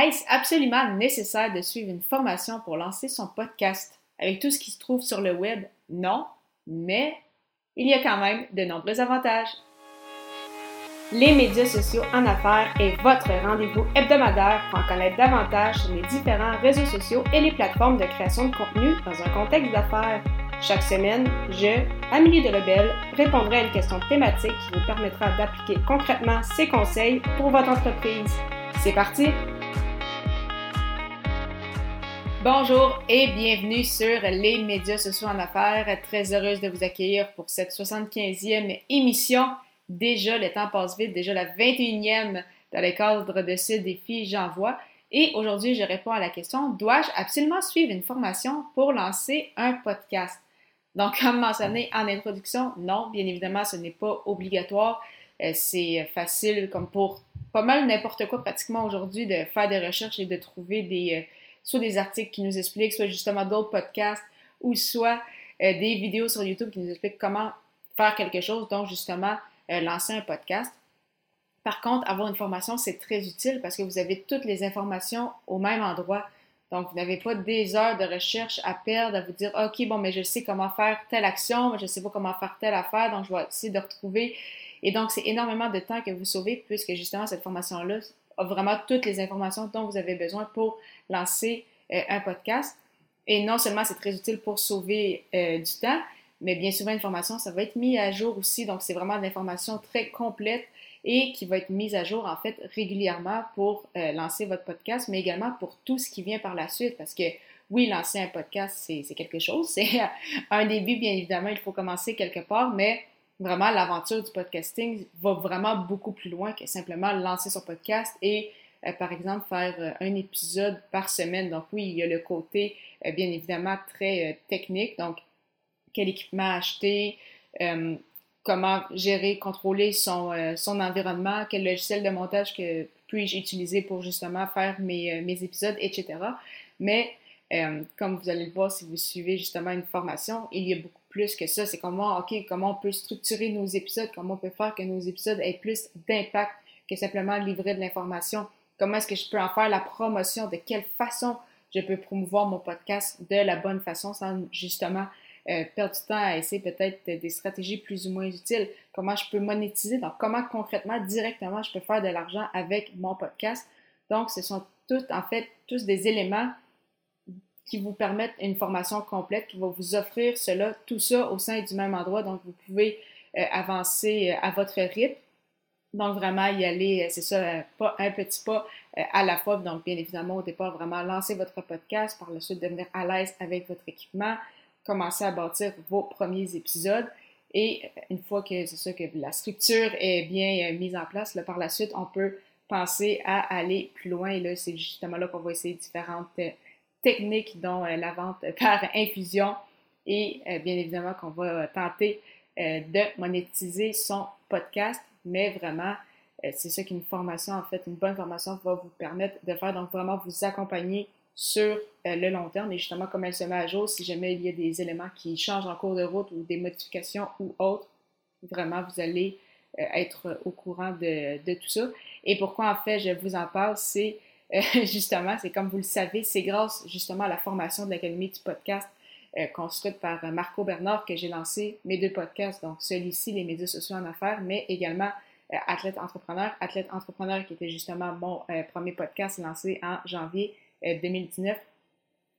Est-ce absolument nécessaire de suivre une formation pour lancer son podcast avec tout ce qui se trouve sur le web? Non, mais il y a quand même de nombreux avantages. Les médias sociaux en affaires est votre rendez-vous hebdomadaire pour en connaître davantage sur les différents réseaux sociaux et les plateformes de création de contenu dans un contexte d'affaires. Chaque semaine, je, Amélie de Lebel, répondrai à une question thématique qui vous permettra d'appliquer concrètement ces conseils pour votre entreprise. C'est parti! Bonjour et bienvenue sur les médias sociaux en affaires. Très heureuse de vous accueillir pour cette 75e émission. Déjà, le temps passe vite, déjà la 21e dans le cadre de ce défi J'envoie. Et aujourd'hui, je réponds à la question, dois-je absolument suivre une formation pour lancer un podcast? Donc, comme mentionné en introduction, non, bien évidemment, ce n'est pas obligatoire. Euh, c'est facile, comme pour pas mal n'importe quoi pratiquement aujourd'hui, de faire des recherches et de trouver des, euh, soit des articles qui nous expliquent, soit justement d'autres podcasts, ou soit euh, des vidéos sur YouTube qui nous expliquent comment faire quelque chose, donc justement euh, lancer un podcast. Par contre, avoir une formation, c'est très utile parce que vous avez toutes les informations au même endroit. Donc, vous n'avez pas des heures de recherche à perdre, à vous dire, OK, bon, mais je sais comment faire telle action, mais je ne sais pas comment faire telle affaire, donc je vais essayer de retrouver. Et donc, c'est énormément de temps que vous sauvez puisque justement, cette formation-là vraiment toutes les informations dont vous avez besoin pour lancer euh, un podcast. Et non seulement c'est très utile pour sauver euh, du temps, mais bien souvent, l'information, ça va être mis à jour aussi. Donc, c'est vraiment de l'information très complète et qui va être mise à jour, en fait, régulièrement pour euh, lancer votre podcast, mais également pour tout ce qui vient par la suite. Parce que, oui, lancer un podcast, c'est quelque chose. C'est un début, bien évidemment, il faut commencer quelque part, mais vraiment, l'aventure du podcasting va vraiment beaucoup plus loin que simplement lancer son podcast et, euh, par exemple, faire euh, un épisode par semaine. Donc, oui, il y a le côté, euh, bien évidemment, très technique. Donc, quel équipement acheter, comment gérer, contrôler son, son environnement, quel logiciel de montage que puis-je utiliser pour justement faire mes, mes épisodes, etc. Mais, comme vous allez le voir si vous suivez justement une formation, il y a beaucoup plus que ça. C'est comment, OK, comment on peut structurer nos épisodes, comment on peut faire que nos épisodes aient plus d'impact que simplement livrer de l'information. Comment est-ce que je peux en faire la promotion? De quelle façon je peux promouvoir mon podcast de la bonne façon sans justement euh, perdre du temps à essayer peut-être des stratégies plus ou moins utiles? Comment je peux monétiser? Donc, comment concrètement, directement, je peux faire de l'argent avec mon podcast? Donc, ce sont tous, en fait, tous des éléments qui vous permettent une formation complète, qui va vous offrir cela, tout ça au sein du même endroit. Donc, vous pouvez euh, avancer euh, à votre rythme. Donc, vraiment y aller, euh, c'est ça, pas un petit pas à la fois. Donc, bien évidemment, au départ, vraiment lancer votre podcast, par la suite devenir à l'aise avec votre équipement, commencer à bâtir vos premiers épisodes. Et une fois que c'est ça, que la structure est bien mise en place, là, par la suite, on peut penser à aller plus loin. Et là, c'est justement là qu'on va essayer différentes technique dont euh, la vente par infusion. Et euh, bien évidemment qu'on va euh, tenter de monétiser son podcast, mais vraiment, c'est ça qu'une formation, en fait, une bonne formation va vous permettre de faire, donc vraiment vous accompagner sur le long terme. Et justement comme elle se met à jour, si jamais il y a des éléments qui changent en cours de route ou des modifications ou autres, vraiment vous allez être au courant de, de, tout ça. Et pourquoi en fait je vous en parle, c'est euh, justement, c'est comme vous le savez, c'est grâce justement à la formation de l'Académie du podcast euh, construite par euh, Marco Bernard que j'ai lancé mes deux podcasts, donc celui-ci, les médias sociaux en affaires, mais également Athlète Entrepreneur. Athlète Entrepreneur qui était justement mon premier podcast lancé en janvier 2019.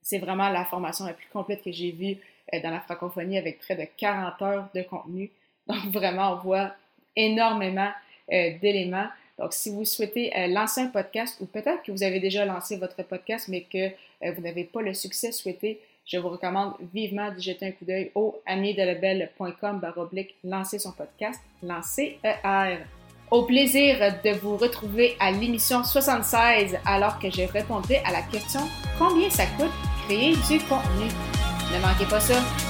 C'est vraiment la formation la plus complète que j'ai vue dans la francophonie avec près de 40 heures de contenu. Donc vraiment, on voit énormément d'éléments. Donc, si vous souhaitez euh, lancer un podcast ou peut-être que vous avez déjà lancé votre podcast, mais que euh, vous n'avez pas le succès souhaité, je vous recommande vivement de jeter un coup d'œil au amidelebel.com baroblique lancer son podcast, lancer ER. Au plaisir de vous retrouver à l'émission 76 alors que je répondrai à la question combien ça coûte créer du contenu? Ne manquez pas ça.